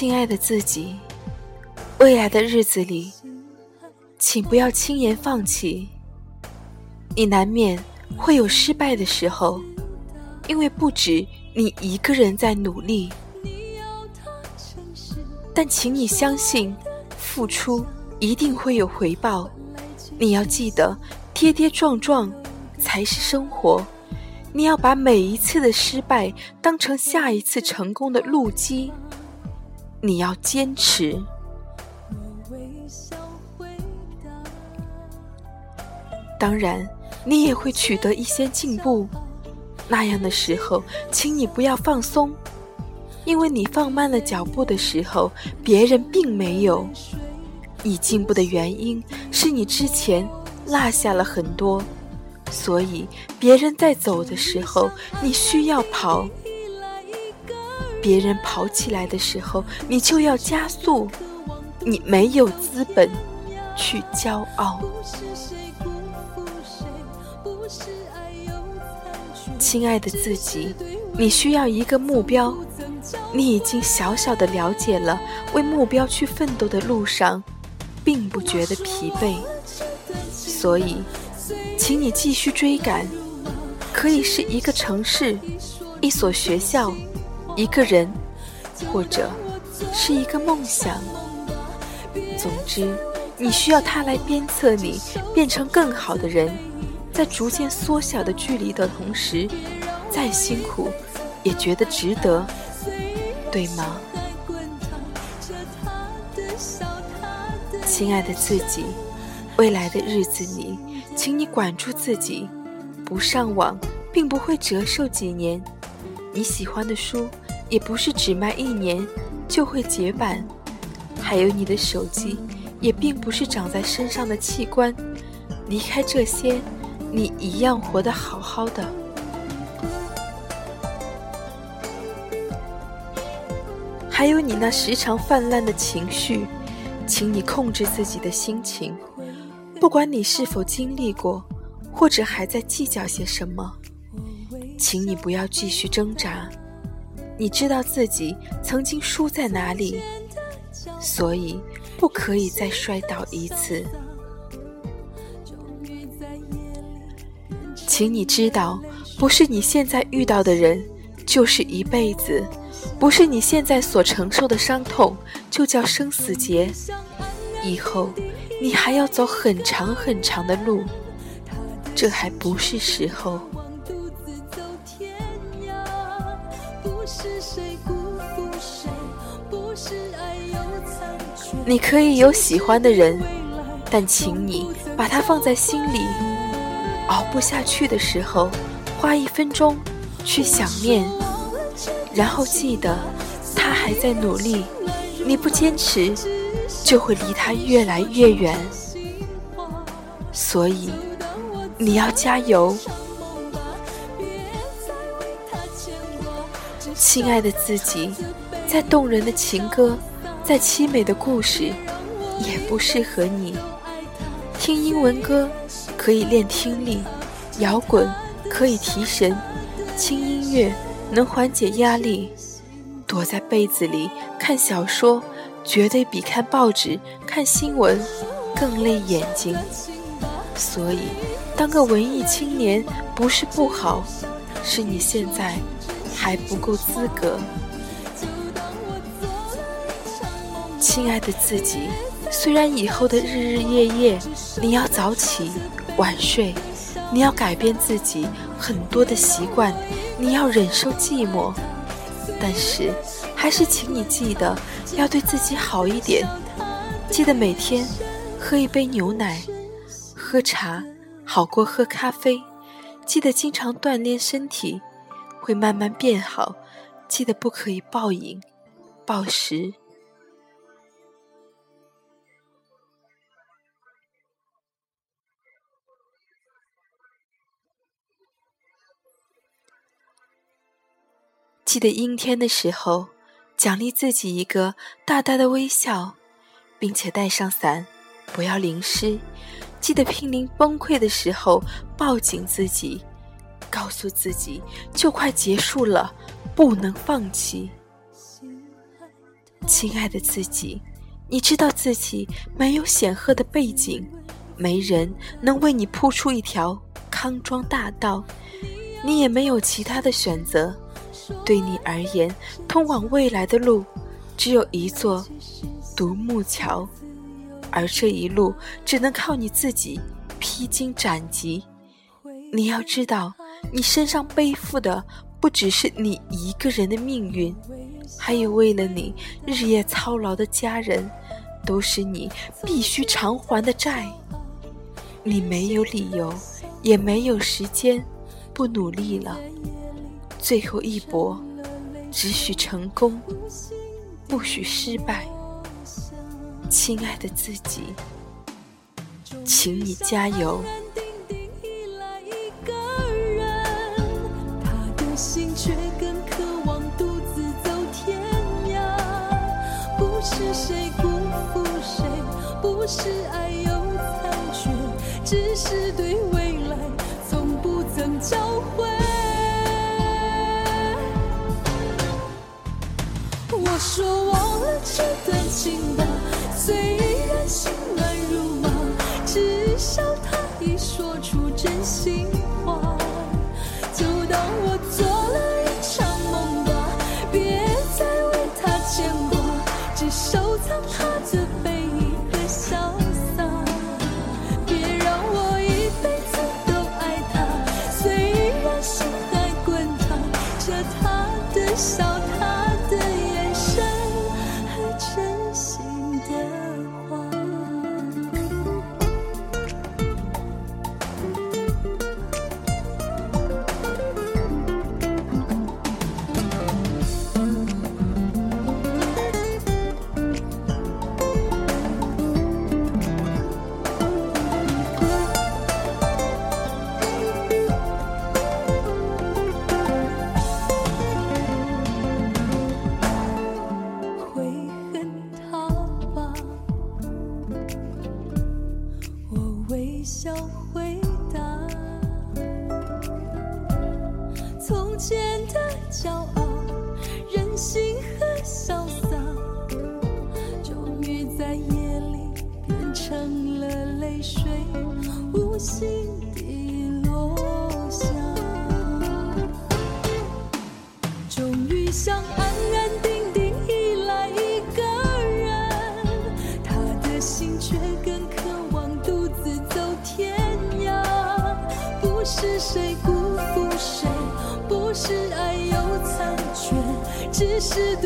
亲爱的自己，未来的日子里，请不要轻言放弃。你难免会有失败的时候，因为不止你一个人在努力。但请你相信，付出一定会有回报。你要记得，跌跌撞撞才是生活。你要把每一次的失败当成下一次成功的路基。你要坚持。当然，你也会取得一些进步。那样的时候，请你不要放松。因为你放慢了脚步的时候，别人并没有。你进步的原因是你之前落下了很多，所以别人在走的时候，你需要跑；别人跑起来的时候，你就要加速。你没有资本去骄傲。亲爱的自己，你需要一个目标。你已经小小的了解了，为目标去奋斗的路上，并不觉得疲惫，所以，请你继续追赶。可以是一个城市，一所学校，一个人，或者是一个梦想。总之，你需要他来鞭策你变成更好的人，在逐渐缩小的距离的同时，再辛苦也觉得值得。对吗，亲爱的自己？未来的日子里，请你管住自己，不上网并不会折寿几年。你喜欢的书也不是只卖一年就会绝版，还有你的手机也并不是长在身上的器官，离开这些，你一样活得好好的。还有你那时常泛滥的情绪，请你控制自己的心情。不管你是否经历过，或者还在计较些什么，请你不要继续挣扎。你知道自己曾经输在哪里，所以不可以再摔倒一次。请你知道，不是你现在遇到的人，就是一辈子。不是你现在所承受的伤痛，就叫生死劫。以后你还要走很长很长的路，这还不是时候。你可以有喜欢的人，但请你把他放在心里。熬不下去的时候，花一分钟去想念。然后记得，他还在努力。你不坚持，就会离他越来越远。所以，你要加油，亲爱的自己。再动人的情歌，再凄美的故事，也不适合你。听英文歌可以练听力，摇滚可以提神，轻音乐。能缓解压力，躲在被子里看小说，绝对比看报纸、看新闻更累眼睛。所以，当个文艺青年不是不好，是你现在还不够资格。亲爱的自己，虽然以后的日日夜夜你要早起晚睡，你要改变自己很多的习惯。你要忍受寂寞，但是还是请你记得要对自己好一点。记得每天喝一杯牛奶，喝茶好过喝咖啡。记得经常锻炼身体，会慢慢变好。记得不可以暴饮暴食。记得阴天的时候，奖励自己一个大大的微笑，并且带上伞，不要淋湿。记得濒临崩溃的时候，抱紧自己，告诉自己就快结束了，不能放弃。亲爱的自己，你知道自己没有显赫的背景，没人能为你铺出一条康庄大道，你也没有其他的选择。对你而言，通往未来的路只有一座独木桥，而这一路只能靠你自己披荆斩棘。你要知道，你身上背负的不只是你一个人的命运。还有为了你日夜操劳的家人，都是你必须偿还的债。你没有理由，也没有时间不努力了。最后一搏，只许成功，不许失败。亲爱的自己，请你加油。是爱有残缺，只是对未来从不曾交汇。说忘了这段情吧，虽然心乱如麻，至少他已说出终于想安安定定依赖一个人，他的心却更渴望独自走天涯。不是谁辜负谁，不是爱有残缺，只是。